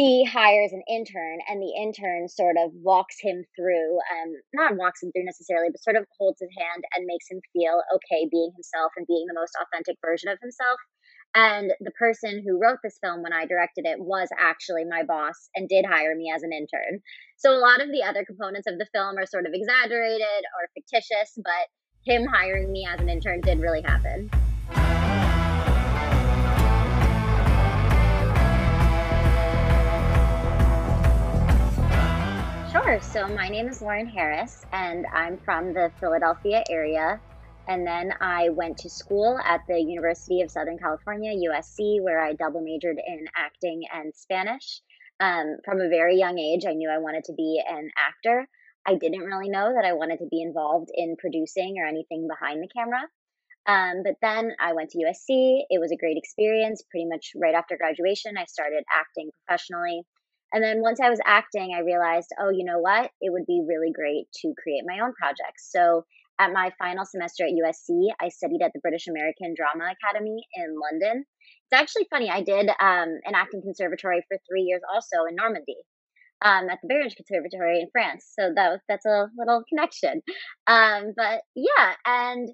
he hires an intern and the intern sort of walks him through um not walks him through necessarily but sort of holds his hand and makes him feel okay being himself and being the most authentic version of himself and the person who wrote this film when I directed it was actually my boss and did hire me as an intern. So a lot of the other components of the film are sort of exaggerated or fictitious, but him hiring me as an intern did really happen. Sure. So my name is Lauren Harris, and I'm from the Philadelphia area. And then I went to school at the University of Southern California, USC, where I double majored in acting and Spanish. Um, from a very young age, I knew I wanted to be an actor. I didn't really know that I wanted to be involved in producing or anything behind the camera. Um, but then I went to USC. It was a great experience. Pretty much right after graduation, I started acting professionally. And then once I was acting, I realized, oh, you know what? It would be really great to create my own projects. So at my final semester at USC, I studied at the British American Drama Academy in London. It's actually funny. I did um, an acting conservatory for three years also in Normandy. Um, at the Bayreuth Conservatory in France, so that was, that's a little connection. Um, but yeah, and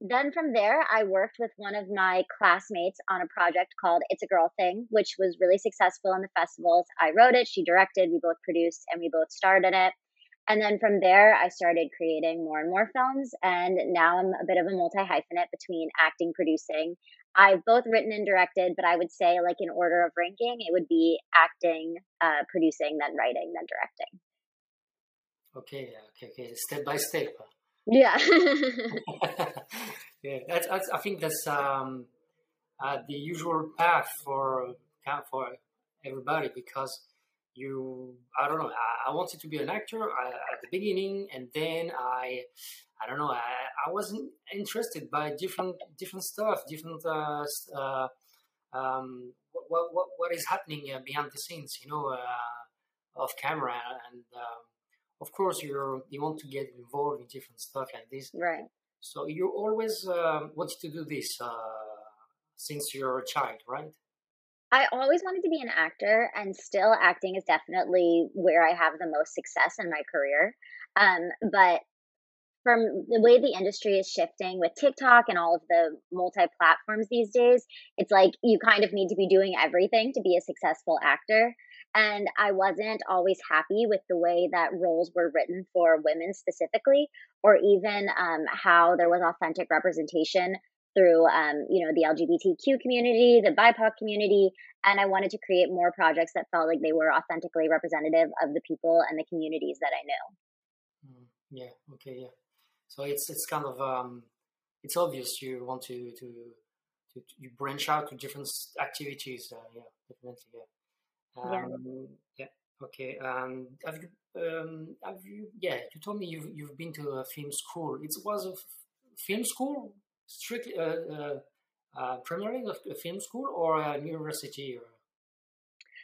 then from there, I worked with one of my classmates on a project called It's a Girl Thing, which was really successful in the festivals. I wrote it, she directed, we both produced, and we both starred in it. And then from there, I started creating more and more films. And now I'm a bit of a multi hyphenate between acting, producing. I've both written and directed, but I would say, like, in order of ranking, it would be acting, uh, producing, then writing, then directing. Okay, okay, okay. Step by step. Yeah. yeah, that's, that's, I think that's um, uh, the usual path for for everybody because you i don't know i, I wanted to be an actor uh, at the beginning and then i i don't know i, I wasn't interested by different different stuff different uh, uh, um, what, what, what is happening uh, behind the scenes you know uh, off camera and um, of course you you want to get involved in different stuff like this right so you always um, wanted to do this uh, since you're a child right I always wanted to be an actor, and still acting is definitely where I have the most success in my career. Um, but from the way the industry is shifting with TikTok and all of the multi platforms these days, it's like you kind of need to be doing everything to be a successful actor. And I wasn't always happy with the way that roles were written for women specifically, or even um, how there was authentic representation through um, you know the lgbtq community the bipoc community and i wanted to create more projects that felt like they were authentically representative of the people and the communities that i knew. Mm, yeah okay yeah. So it's it's kind of um it's obvious you want to to to, you branch out to different activities uh, yeah definitely yeah um, yeah. yeah okay um have you um have you yeah you told me you've you've been to a film school it was a film school strictly uh, uh, uh, primarily a film school or a university? Or...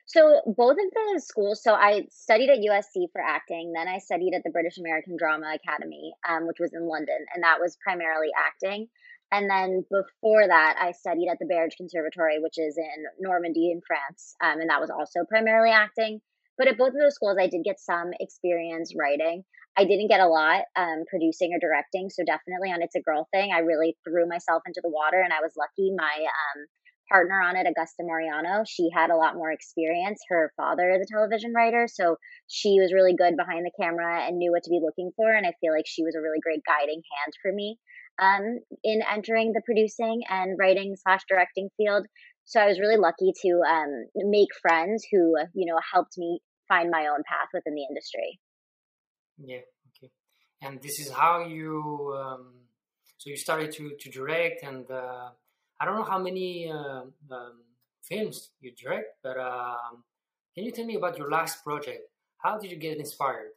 So both of the schools. So I studied at USC for acting. Then I studied at the British American Drama Academy, um, which was in London, and that was primarily acting. And then before that, I studied at the Bayreuth Conservatory, which is in Normandy in France, um, and that was also primarily acting. But at both of those schools, I did get some experience writing. I didn't get a lot um, producing or directing, so definitely on It's a Girl thing, I really threw myself into the water, and I was lucky. My um, partner on it, Augusta Mariano, she had a lot more experience. Her father is a television writer, so she was really good behind the camera and knew what to be looking for. And I feel like she was a really great guiding hand for me um, in entering the producing and writing slash directing field. So I was really lucky to um, make friends who, you know, helped me find my own path within the industry. Yeah. Okay. And this is how you. Um, so you started to to direct, and uh, I don't know how many uh, um, films you direct, but um, can you tell me about your last project? How did you get inspired?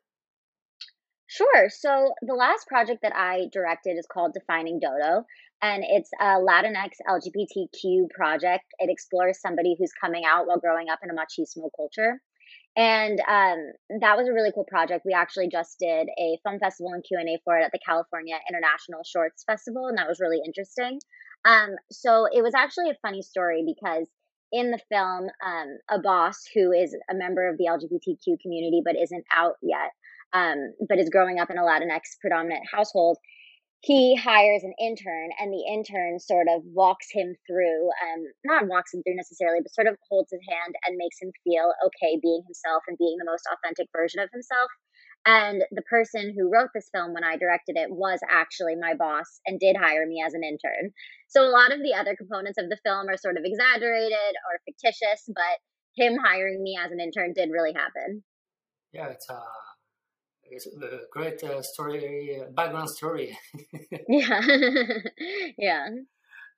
Sure. So the last project that I directed is called Defining Dodo, and it's a Latinx LGBTQ project. It explores somebody who's coming out while growing up in a machismo culture and um, that was a really cool project we actually just did a film festival and q&a for it at the california international shorts festival and that was really interesting um, so it was actually a funny story because in the film, um, a boss who is a member of the LGBTQ community but isn't out yet, um, but is growing up in a Latinx predominant household, he hires an intern and the intern sort of walks him through um not walks him through necessarily but sort of holds his hand and makes him feel okay being himself and being the most authentic version of himself. And the person who wrote this film when i directed it was actually my boss and did hire me as an intern. So a lot of the other components of the film are sort of exaggerated or fictitious but him hiring me as an intern did really happen. Yeah it's uh it's a great uh, story, uh, background story. yeah, yeah.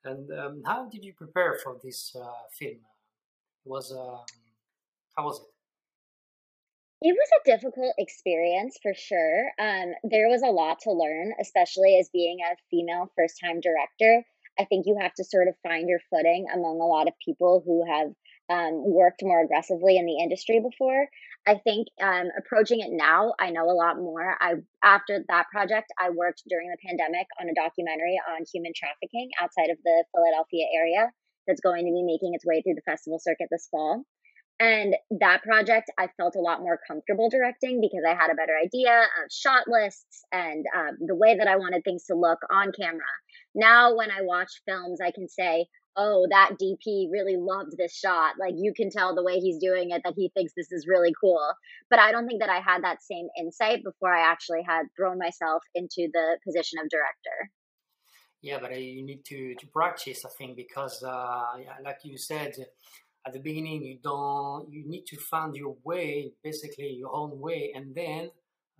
And um, how did you prepare for this uh, film? It was um, how was it? It was a difficult experience for sure. Um, there was a lot to learn, especially as being a female first time director. I think you have to sort of find your footing among a lot of people who have um, worked more aggressively in the industry before. I think um, approaching it now, I know a lot more. I after that project, I worked during the pandemic on a documentary on human trafficking outside of the Philadelphia area that's going to be making its way through the festival circuit this fall. And that project, I felt a lot more comfortable directing because I had a better idea of shot lists and um, the way that I wanted things to look on camera. Now, when I watch films, I can say, oh, that DP really loved this shot. Like you can tell the way he's doing it that he thinks this is really cool. But I don't think that I had that same insight before I actually had thrown myself into the position of director. Yeah, but uh, you need to, to practice, I think, because uh, like you said at the beginning, you don't you need to find your way, basically your own way, and then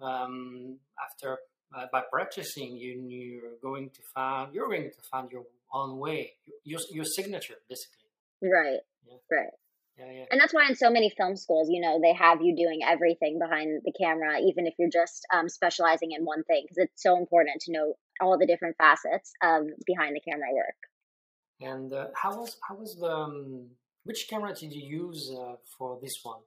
um, after uh, by practicing, you, you're going to find you're going to find your own way, your your signature, basically. Right. Yeah. Right. Yeah, yeah. And that's why in so many film schools, you know, they have you doing everything behind the camera, even if you're just um, specializing in one thing, because it's so important to know all the different facets of behind the camera work. And uh, how was how was the um, which camera did you use uh, for this one?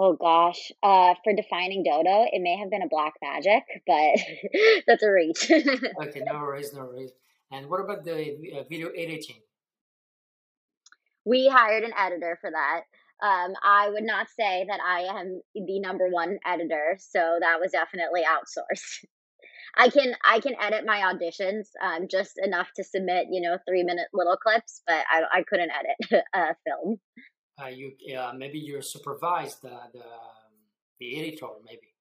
Oh gosh, uh, for defining Dodo, it may have been a black magic, but that's a reach. okay, no worries, no worries. And what about the uh, video editing? We hired an editor for that. Um, I would not say that I am the number one editor, so that was definitely outsourced. I can I can edit my auditions um, just enough to submit, you know, three minute little clips, but I I couldn't edit a film uh, you uh, maybe you supervise the, the the editor maybe.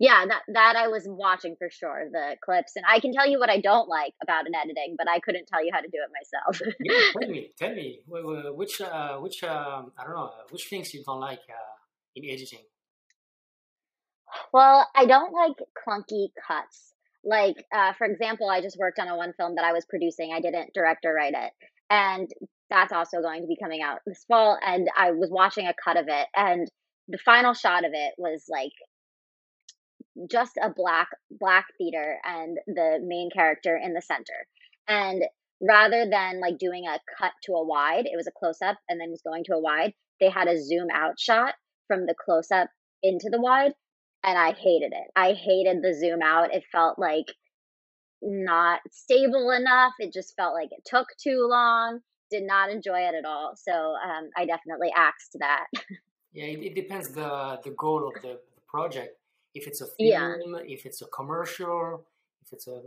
Yeah that that i was watching for sure the clips and i can tell you what i don't like about an editing but i couldn't tell you how to do it myself. Yeah, tell me tell me which uh, which um, i don't know which things you don't like uh, in editing? Well i don't like clunky cuts. Like uh, for example i just worked on a one film that i was producing i didn't direct or write it and that's also going to be coming out this fall. And I was watching a cut of it, and the final shot of it was like just a black black theater and the main character in the center. And rather than like doing a cut to a wide, it was a close up and then was going to a wide. They had a zoom out shot from the close up into the wide, and I hated it. I hated the zoom out. It felt like not stable enough. It just felt like it took too long. Did not enjoy it at all. So um, I definitely axed that. yeah, it, it, depends the the goal of the, the project. If it's a film, yeah. if it's a commercial, if it's a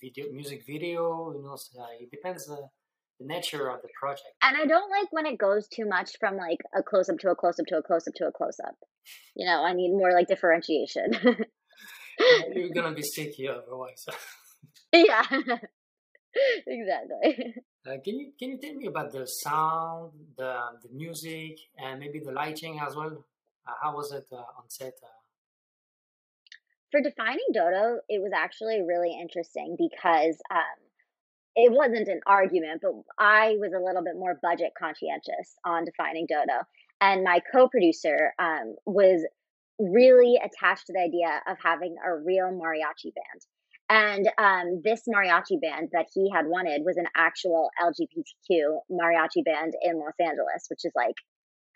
video, music video, you know, so, uh, it depends the the nature of the project. And I don't like when it goes too much from like a close up to a close up to a close up to a close up. You know, I need more like differentiation. You're gonna be sticky otherwise. yeah, exactly. Uh, can you can you tell me about the sound, the the music, and maybe the lighting as well? Uh, how was it uh, on set? Uh? For defining Dodo, it was actually really interesting because um, it wasn't an argument, but I was a little bit more budget conscientious on defining Dodo, and my co-producer um, was really attached to the idea of having a real mariachi band. And um, this mariachi band that he had wanted was an actual LGBTQ mariachi band in Los Angeles, which is like,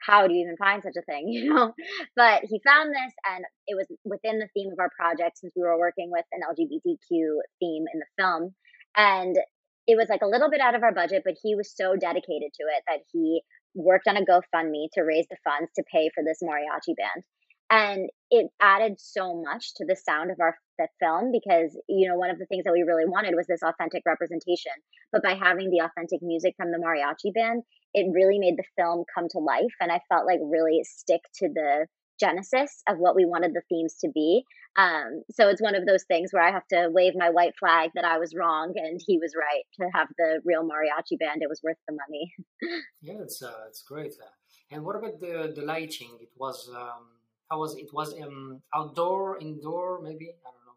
how do you even find such a thing, you know? But he found this, and it was within the theme of our project since we were working with an LGBTQ theme in the film. And it was like a little bit out of our budget, but he was so dedicated to it that he worked on a GoFundMe to raise the funds to pay for this mariachi band. And it added so much to the sound of our the film because you know one of the things that we really wanted was this authentic representation. But by having the authentic music from the mariachi band, it really made the film come to life, and I felt like really stick to the genesis of what we wanted the themes to be. Um, so it's one of those things where I have to wave my white flag that I was wrong and he was right to have the real mariachi band. It was worth the money. yeah, it's uh, it's great. And what about the the lighting? It was um, how was it? it was um, outdoor, indoor, maybe I don't know.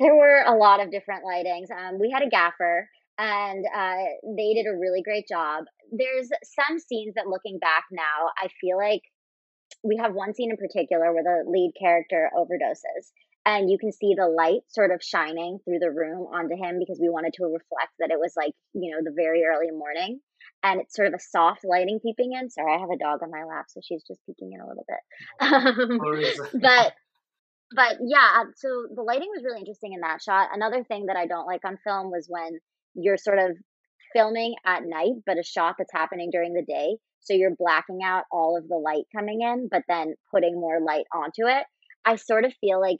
There were a lot of different lightings. Um, we had a gaffer and uh, they did a really great job. There's some scenes that looking back now, I feel like we have one scene in particular where the lead character overdoses and you can see the light sort of shining through the room onto him because we wanted to reflect that it was like you know the very early morning and it's sort of a soft lighting peeping in sorry i have a dog on my lap so she's just peeking in a little bit. Um, but but yeah uh, so the lighting was really interesting in that shot. Another thing that i don't like on film was when you're sort of filming at night but a shot that's happening during the day so you're blacking out all of the light coming in, but then putting more light onto it. I sort of feel like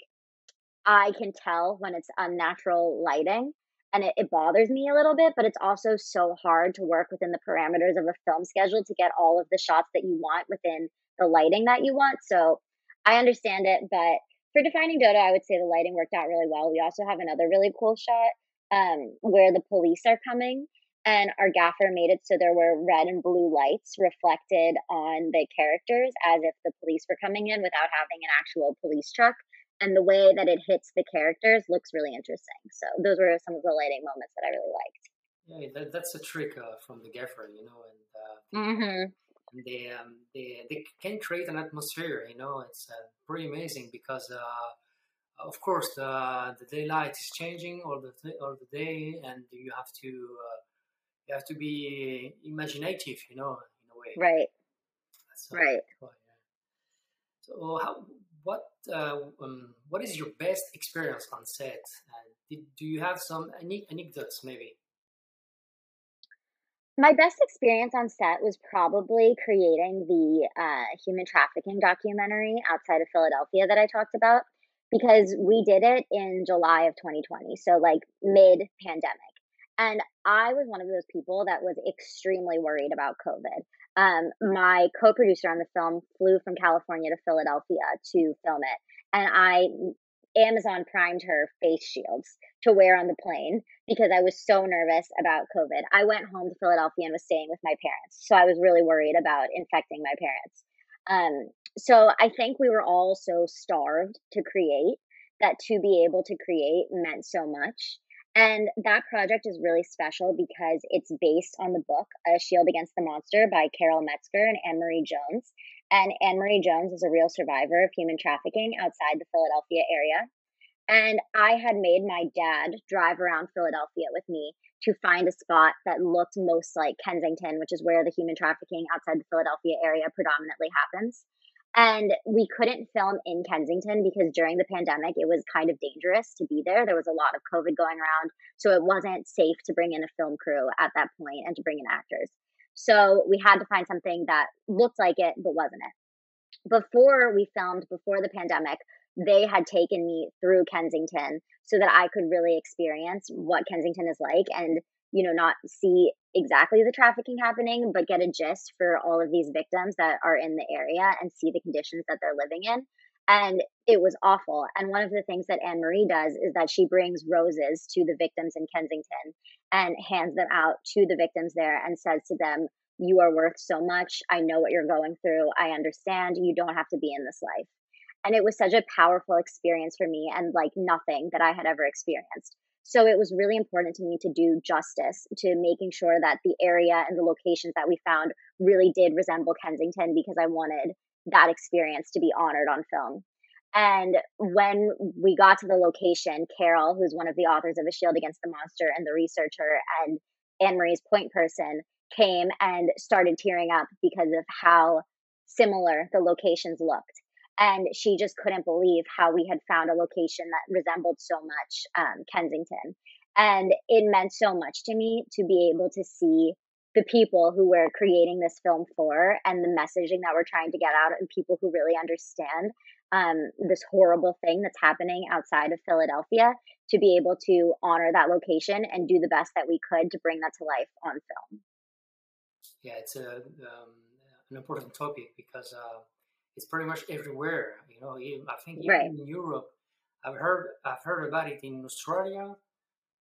I can tell when it's unnatural lighting and it, it, bothers me a little bit, but it's also so hard to work within the parameters of a film schedule to get all of the shots that you want within the lighting that you want. So I understand it, but for defining Dodo, I would say the lighting worked out really well. We also have another really cool shot um, where the police are coming and our gaffer made it so there were red and blue lights reflected on the characters as if the police were coming in without having an actual police truck and the way that it hits the characters looks really interesting so those were some of the lighting moments that i really liked yeah that, that's a trick uh, from the gaffer you know and uh, mm-hmm. they, um, they they can create an atmosphere you know it's uh, pretty amazing because uh, of course the, the daylight is changing all the all the day and you have to uh, you have to be imaginative, you know, in a way. Right. So, right. yeah. So, how, what, uh, um, what is your best experience on set? Uh, did, do you have some anecdotes, maybe? My best experience on set was probably creating the uh, human trafficking documentary outside of Philadelphia that I talked about because we did it in July of 2020, so like mid pandemic. And I was one of those people that was extremely worried about COVID. Um, my co producer on the film flew from California to Philadelphia to film it. And I, Amazon primed her face shields to wear on the plane because I was so nervous about COVID. I went home to Philadelphia and was staying with my parents. So I was really worried about infecting my parents. Um, so I think we were all so starved to create that to be able to create meant so much. And that project is really special because it's based on the book A Shield Against the Monster by Carol Metzger and Anne Marie Jones. And Anne Marie Jones is a real survivor of human trafficking outside the Philadelphia area. And I had made my dad drive around Philadelphia with me to find a spot that looked most like Kensington, which is where the human trafficking outside the Philadelphia area predominantly happens. And we couldn't film in Kensington because during the pandemic, it was kind of dangerous to be there. There was a lot of COVID going around. So it wasn't safe to bring in a film crew at that point and to bring in actors. So we had to find something that looked like it, but wasn't it. Before we filmed, before the pandemic, they had taken me through Kensington so that I could really experience what Kensington is like and you know, not see exactly the trafficking happening, but get a gist for all of these victims that are in the area and see the conditions that they're living in. And it was awful. And one of the things that Anne Marie does is that she brings roses to the victims in Kensington and hands them out to the victims there and says to them, You are worth so much. I know what you're going through. I understand. You don't have to be in this life. And it was such a powerful experience for me and like nothing that I had ever experienced. So it was really important to me to do justice to making sure that the area and the locations that we found really did resemble Kensington because I wanted that experience to be honored on film. And when we got to the location, Carol, who's one of the authors of A Shield Against the Monster and the researcher, and Anne Marie's point person came and started tearing up because of how similar the locations looked and she just couldn't believe how we had found a location that resembled so much um, Kensington. And it meant so much to me to be able to see the people who we're creating this film for and the messaging that we're trying to get out and people who really understand um, this horrible thing that's happening outside of Philadelphia to be able to honor that location and do the best that we could to bring that to life on film. Yeah, it's a um, an important topic because uh, it's pretty much everywhere. You know, I think even right. in Europe, I've heard I've heard about it in Australia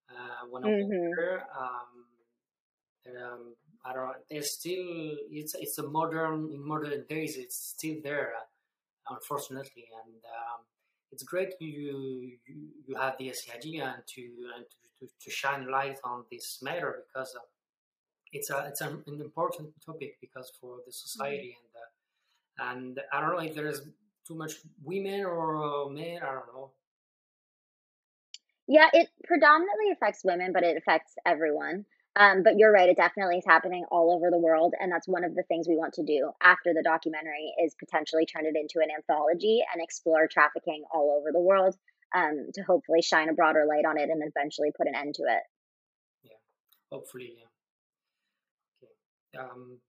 uh, when I mm-hmm. there. Um, um, I don't. know. There's still it's it's a modern in modern days. It's still there, unfortunately, and um, it's great you, you you have this idea and to and to, to, shine light on this matter because uh, it's a it's an, important topic because for the mm-hmm. society mm-hmm. and uh, and I don't know if there's too much women or uh, men. I don't know. Yeah, it predominantly affects women, but it affects everyone. Um, but you're right; it definitely is happening all over the world, and that's one of the things we want to do after the documentary is potentially turn it into an anthology and explore trafficking all over the world um, to hopefully shine a broader light on it and eventually put an end to it. Yeah, hopefully, yeah. Okay. Um,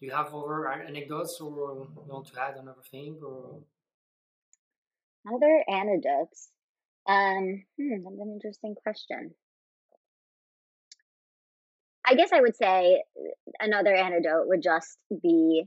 do you have other anecdotes or you want to add another thing or? Other anecdotes. Um, hmm, that's an interesting question. I guess I would say another antidote would just be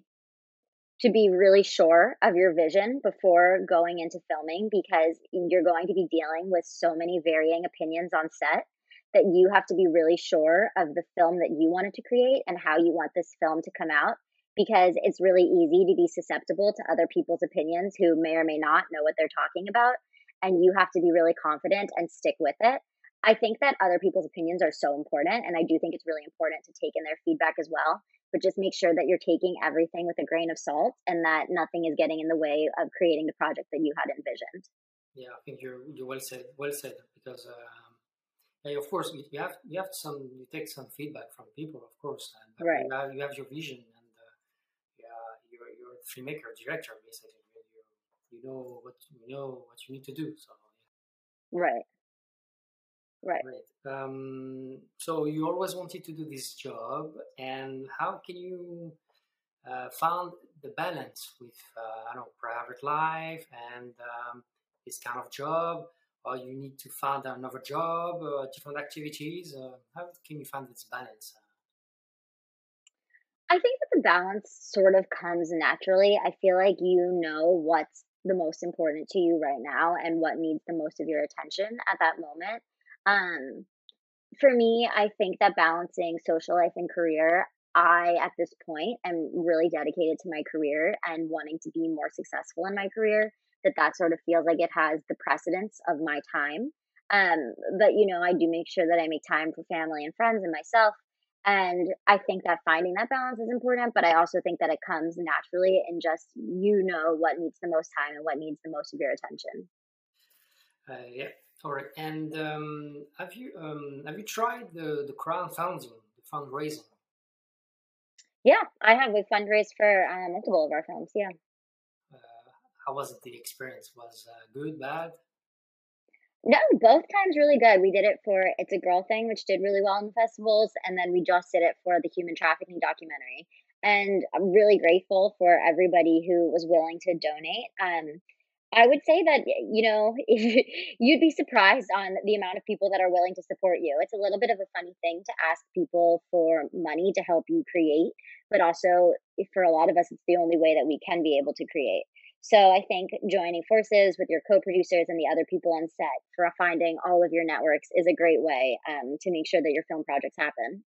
to be really sure of your vision before going into filming because you're going to be dealing with so many varying opinions on set that you have to be really sure of the film that you wanted to create and how you want this film to come out because it's really easy to be susceptible to other people's opinions who may or may not know what they're talking about and you have to be really confident and stick with it I think that other people's opinions are so important. And I do think it's really important to take in their feedback as well. But just make sure that you're taking everything with a grain of salt and that nothing is getting in the way of creating the project that you had envisioned. Yeah, I think you're, you're well said. Well said. Because, um, yeah, of course, you have you have some you take some feedback from people, of course, and right. you, have, you have your vision, and uh, yeah, you're you're a filmmaker, director, basically. You, you know what you know what you need to do. So yeah. right. Right. Right. Um, so you always wanted to do this job, and how can you uh, find the balance with uh, I don't know private life and um, this kind of job, or you need to find another job, or different activities? Uh, how can you find this balance? I think that the balance sort of comes naturally. I feel like you know what's the most important to you right now and what needs the most of your attention at that moment. Um, for me, I think that balancing social life and career, I at this point am really dedicated to my career and wanting to be more successful in my career. That that sort of feels like it has the precedence of my time. Um, but you know, I do make sure that I make time for family and friends and myself. And I think that finding that balance is important, but I also think that it comes naturally and just you know what needs the most time and what needs the most of your attention. Uh, yeah, all right. And um, have you um, have you tried the the crowdfunding, the fundraising? Yeah, I have. We fundraised for uh, multiple of our films. Yeah. How was? The experience was uh, good, bad? No, both times really good. We did it for It's a Girl Thing, which did really well in the festivals, and then we just did it for the human trafficking documentary. And I'm really grateful for everybody who was willing to donate. Um, I would say that, you know, you'd be surprised on the amount of people that are willing to support you. It's a little bit of a funny thing to ask people for money to help you create, but also for a lot of us, it's the only way that we can be able to create. So I think joining forces with your co-producers and the other people on set for finding all of your networks is a great way um, to make sure that your film projects happen.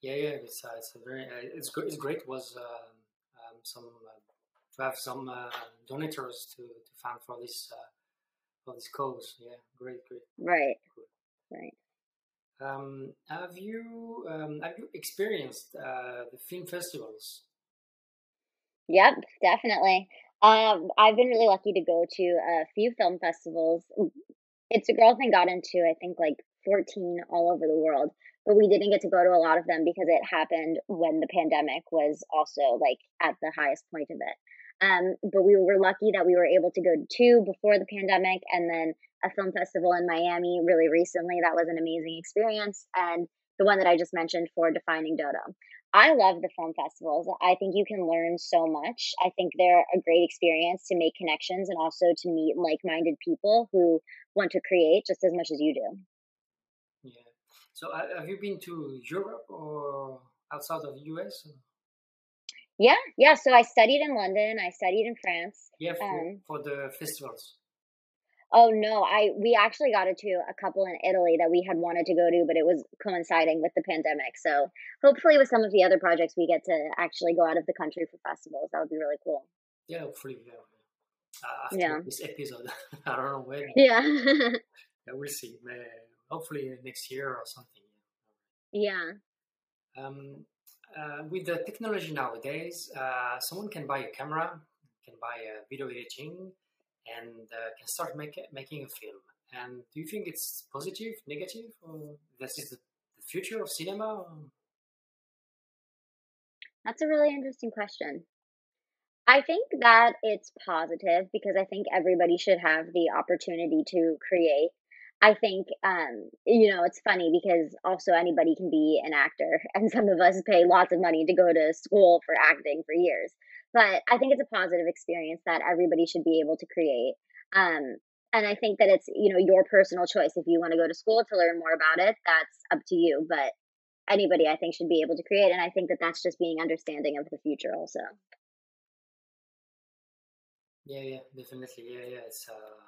Yeah, yeah, it's, uh, it's a very uh, it's, it's great. Was uh, um, some uh, to have some uh, donors to, to fund for this uh, for this cause. Yeah, great, great. Right, right. Um, have you um, have you experienced uh, the film festivals? Yep, definitely. Um, I've been really lucky to go to a few film festivals. It's a girl thing got into I think like 14 all over the world, but we didn't get to go to a lot of them because it happened when the pandemic was also like at the highest point of it. Um, but we were lucky that we were able to go to two before the pandemic and then a film festival in Miami really recently. That was an amazing experience. And the one that I just mentioned for Defining Dodo. I love the film festivals. I think you can learn so much. I think they're a great experience to make connections and also to meet like minded people who want to create just as much as you do. Yeah. So, have you been to Europe or outside of the US? Yeah, yeah. So I studied in London. I studied in France. Yeah, for, um, for the festivals. Oh no, I we actually got it to a couple in Italy that we had wanted to go to, but it was coinciding with the pandemic. So hopefully, with some of the other projects, we get to actually go out of the country for festivals. That would be really cool. Yeah, hopefully, yeah. Uh, after yeah. this episode, I don't know when. Yeah. yeah, we'll see. hopefully next year or something. Yeah. Um, uh, with the technology nowadays, uh, someone can buy a camera, can buy a video editing and uh, can start make, making a film. And do you think it's positive, negative, or this is the, future of cinema? That's a really interesting question. I think that it's positive because I think everybody should have the opportunity to create. I think, um, you know, it's funny because also anybody can be an actor, and some of us pay lots of money to go to school for acting for years. But I think it's a positive experience that everybody should be able to create. Um, and I think that it's, you know, your personal choice. If you want to go to school to learn more about it, that's up to you. But anybody, I think, should be able to create. And I think that that's just being understanding of the future also. Yeah, yeah, definitely. Yeah, yeah. It's, uh,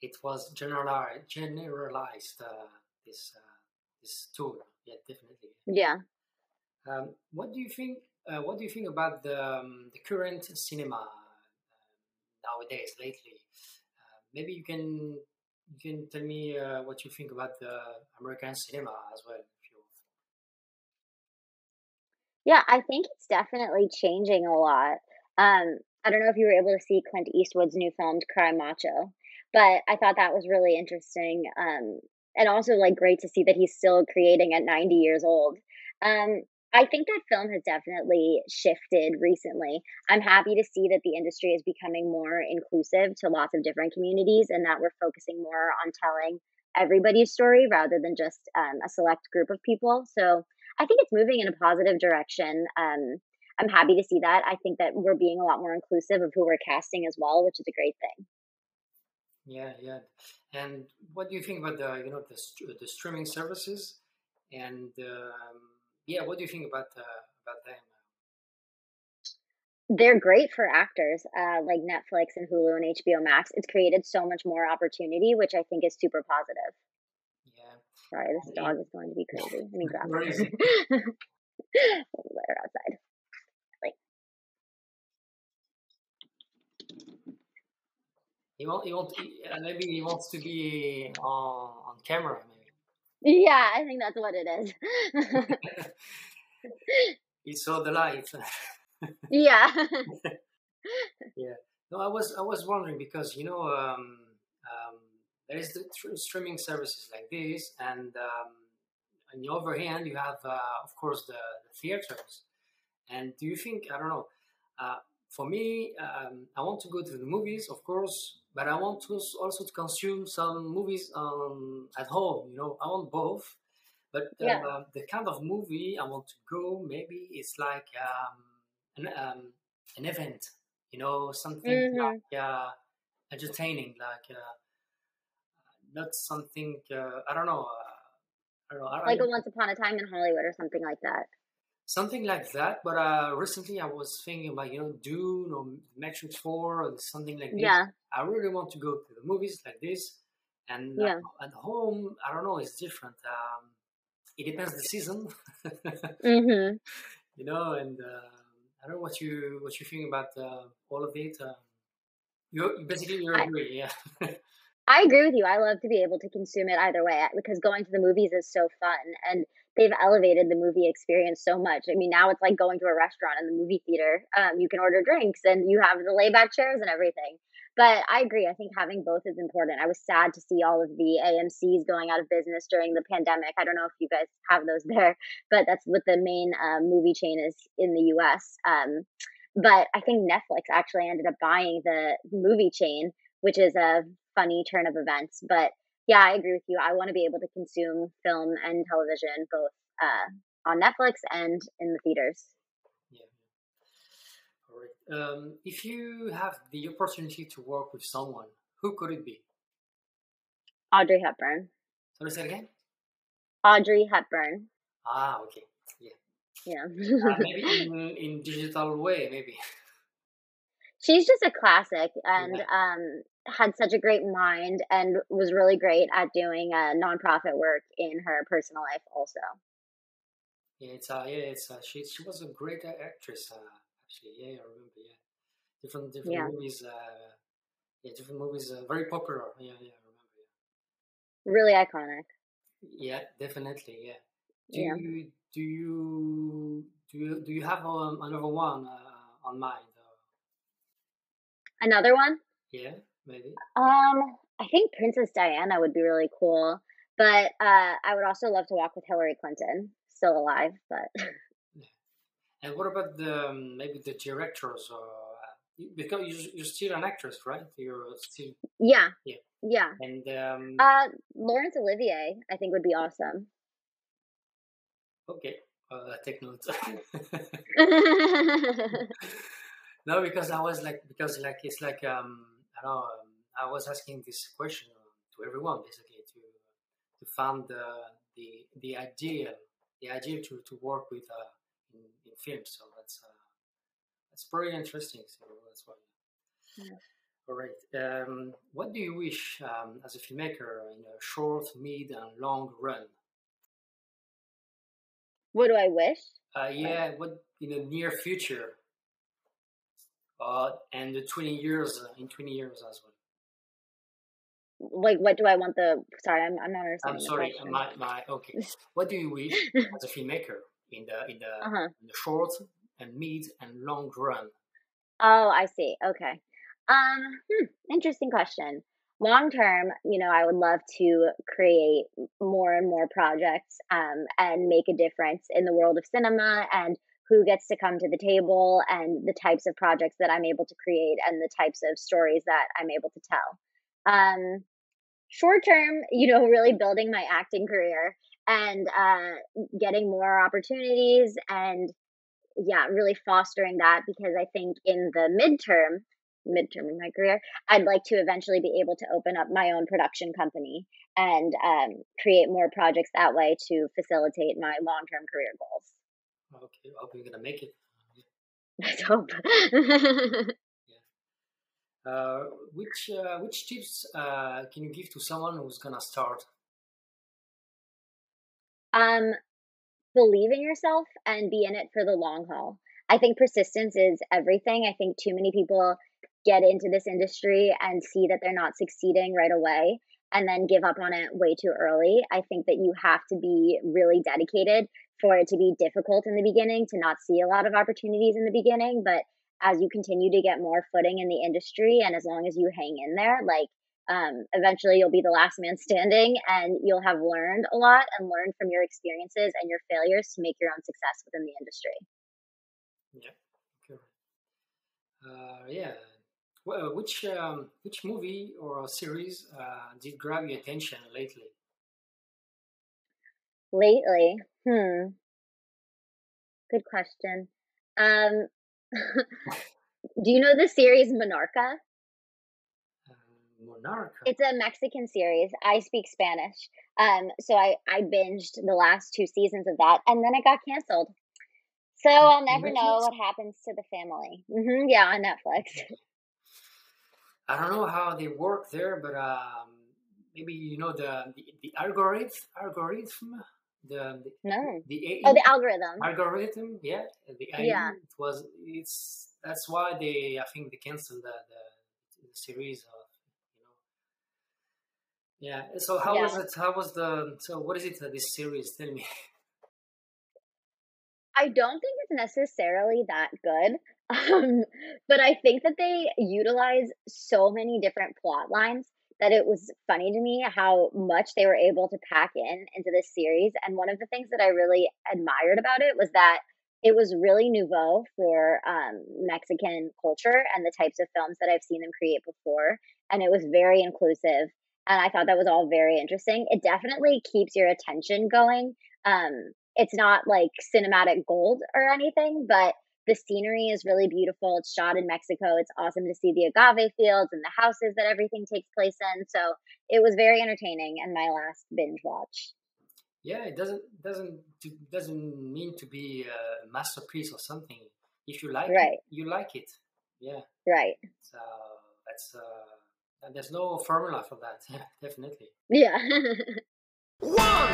it was generalized, generalized uh, this, uh, this tool. Yeah, definitely. Yeah. Um, what do you think uh, what do you think about the, um, the current cinema uh, nowadays, lately? Uh, maybe you can you can tell me uh, what you think about the American cinema as well. Yeah, I think it's definitely changing a lot. Um, I don't know if you were able to see Clint Eastwood's new film Cry Macho, but I thought that was really interesting. Um, and also like great to see that he's still creating at 90 years old. Um, I think that film has definitely shifted recently. I'm happy to see that the industry is becoming more inclusive to lots of different communities and that we're focusing more on telling everybody's story rather than just um, a select group of people. So I think it's moving in a positive direction. Um, I'm happy to see that. I think that we're being a lot more inclusive of who we're casting as well, which is a great thing. Yeah, yeah. And what do you think about the you know the the streaming services and um, yeah, what do you think about uh, about them? They're great for actors, uh, like Netflix and Hulu and HBO Max. It's created so much more opportunity, which I think is super positive. Yeah. Sorry, this dog is going to be crazy. Let me grab it. Let her outside. Like. He wants. He wants. Maybe he wants to be on on camera. Maybe. Yeah, I think that's what it is. he saw the light. yeah. yeah. No, I was I was wondering because you know um, um, there is the streaming services like this, and um, on the other hand, you have uh, of course the, the, theaters. And do you think I don't know? Uh, for me, um, I want to go to the movies, of course, but I want to also to consume some movies um, at home. You know, I want both. But yeah. uh, the kind of movie I want to go, maybe it's like um, an um, an event. You know, something mm-hmm. like uh, entertaining, like uh, not something uh, I don't know. Uh, I don't know. I, like a Once Upon a Time in Hollywood or something like that something like that. But uh, recently, I was thinking about you know Dune or Matrix Four or something like this. yeah. I really want to go to the movies like this, and yeah. uh, at home, I don't know, it's different. Um, it depends the season, mm-hmm. you know. And uh, I don't know what you what you think about uh, all of it. Um, you basically you agree, I, yeah. I agree with you. I love to be able to consume it either way because going to the movies is so fun and they've elevated the movie experience so much. I mean, now it's like going to a restaurant in the movie theater. Um, you can order drinks and you have the layback chairs and everything. But I agree. I think having both is important. I was sad to see all of the AMC's going out of business during the pandemic. I don't know if you guys have those there, but that's what the main uh, movie chain is in the US. Um, but I think Netflix actually ended up buying the movie chain, which is a funny turn of events. But yeah, I agree with you. I want to be able to consume film and television both uh, on Netflix and in the theaters. Yeah. All right. Um, if you have the opportunity to work with someone, who could it be? Audrey Hepburn. Sorry, say it again. Audrey Hepburn. Ah, okay. Yeah. Yeah. uh, maybe in, in digital way, maybe. She's just a classic and yeah. um, had such a great mind and was really great at doing uh, nonprofit work in her personal life also. Yeah, it's uh, yeah, it's uh, she she was a great actress. Uh, actually, yeah, I remember. Yeah, different different yeah. movies. Uh, yeah, different movies. Uh, very popular. Yeah, yeah, I remember. Yeah. Really iconic. Yeah, definitely. Yeah. Do yeah. you do you do you do you have um, another one uh, on mind? Another one? Yeah, maybe. Um, I think Princess Diana would be really cool, but uh, I would also love to walk with Hillary Clinton, still alive. But and what about the um, maybe the directors? Or because you're, you're still an actress, right? You're still yeah, yeah, yeah. And um, uh, Laurence Olivier, I think, would be awesome. Okay, uh, take notes. no, because I was like, because like it's like um, I don't know. Um, I was asking this question to everyone basically to to find the the the ideal the idea to, to work with uh, in, in films. So that's uh, that's pretty interesting. So that's why. Yeah. All right. Um, what do you wish um, as a filmmaker in a short, mid, and long run? What do I wish? Uh, yeah, what in the near future? Uh, and the 20 years, uh, in 20 years as well. Like what do I want the sorry I'm, I'm not I'm understanding sorry my, my okay. What do you wish as a filmmaker in the in the, uh-huh. in the short and mid and long run? Oh I see okay. Um hmm, interesting question. Long term you know I would love to create more and more projects um and make a difference in the world of cinema and who gets to come to the table and the types of projects that I'm able to create and the types of stories that I'm able to tell. Um, short term, you know, really building my acting career and uh, getting more opportunities and yeah, really fostering that because I think in the midterm, midterm in my career, I'd like to eventually be able to open up my own production company and um, create more projects that way to facilitate my long term career goals. Okay, I hope you're gonna make it. Let's hope. yeah. Uh, which uh, which tips uh, can you give to someone who's gonna start? Um, believe in yourself and be in it for the long haul. I think persistence is everything. I think too many people get into this industry and see that they're not succeeding right away and then give up on it way too early. I think that you have to be really dedicated for it to be difficult in the beginning, to not see a lot of opportunities in the beginning. But as you continue to get more footing in the industry, and as long as you hang in there, like um, eventually you'll be the last man standing and you'll have learned a lot and learned from your experiences and your failures to make your own success within the industry. Yeah. Okay. Uh, yeah. Well, which um, which movie or series uh, did grab your attention lately? Lately, hmm. Good question. Um, do you know the series Monarca? Uh, Monarca. It's a Mexican series. I speak Spanish, um, so I I binged the last two seasons of that, and then it got canceled. So I'll never Netflix? know what happens to the family. Mm-hmm, yeah, on Netflix. I don't know how they work there, but um, maybe you know the the, the algorithm algorithm the, the no the AI, oh the algorithm. algorithm yeah the AI, yeah. it was it's that's why they I think they canceled the the, the series of you know. Yeah so how yeah. was it how was the so what is it uh, this series tell me? I don't think it's necessarily that good um, but I think that they utilize so many different plot lines that it was funny to me how much they were able to pack in into this series. And one of the things that I really admired about it was that it was really nouveau for um, Mexican culture and the types of films that I've seen them create before. And it was very inclusive. And I thought that was all very interesting. It definitely keeps your attention going. Um, it's not like cinematic gold or anything, but the scenery is really beautiful. It's shot in Mexico. It's awesome to see the agave fields and the houses that everything takes place in. So it was very entertaining and my last binge watch. Yeah, it doesn't doesn't doesn't mean to be a masterpiece or something. If you like right. it, you like it. Yeah. Right. So that's uh, there's no formula for that. Definitely. Yeah. One.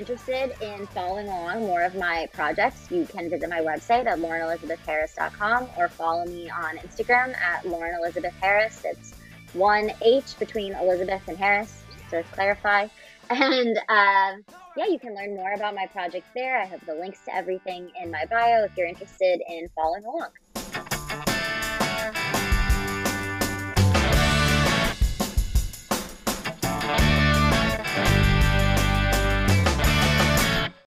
Interested in following along more of my projects, you can visit my website at laurenelizabethharris.com or follow me on Instagram at Lauren Elizabeth Harris. It's one H between Elizabeth and Harris, just to clarify. And uh, yeah, you can learn more about my projects there. I have the links to everything in my bio if you're interested in following along.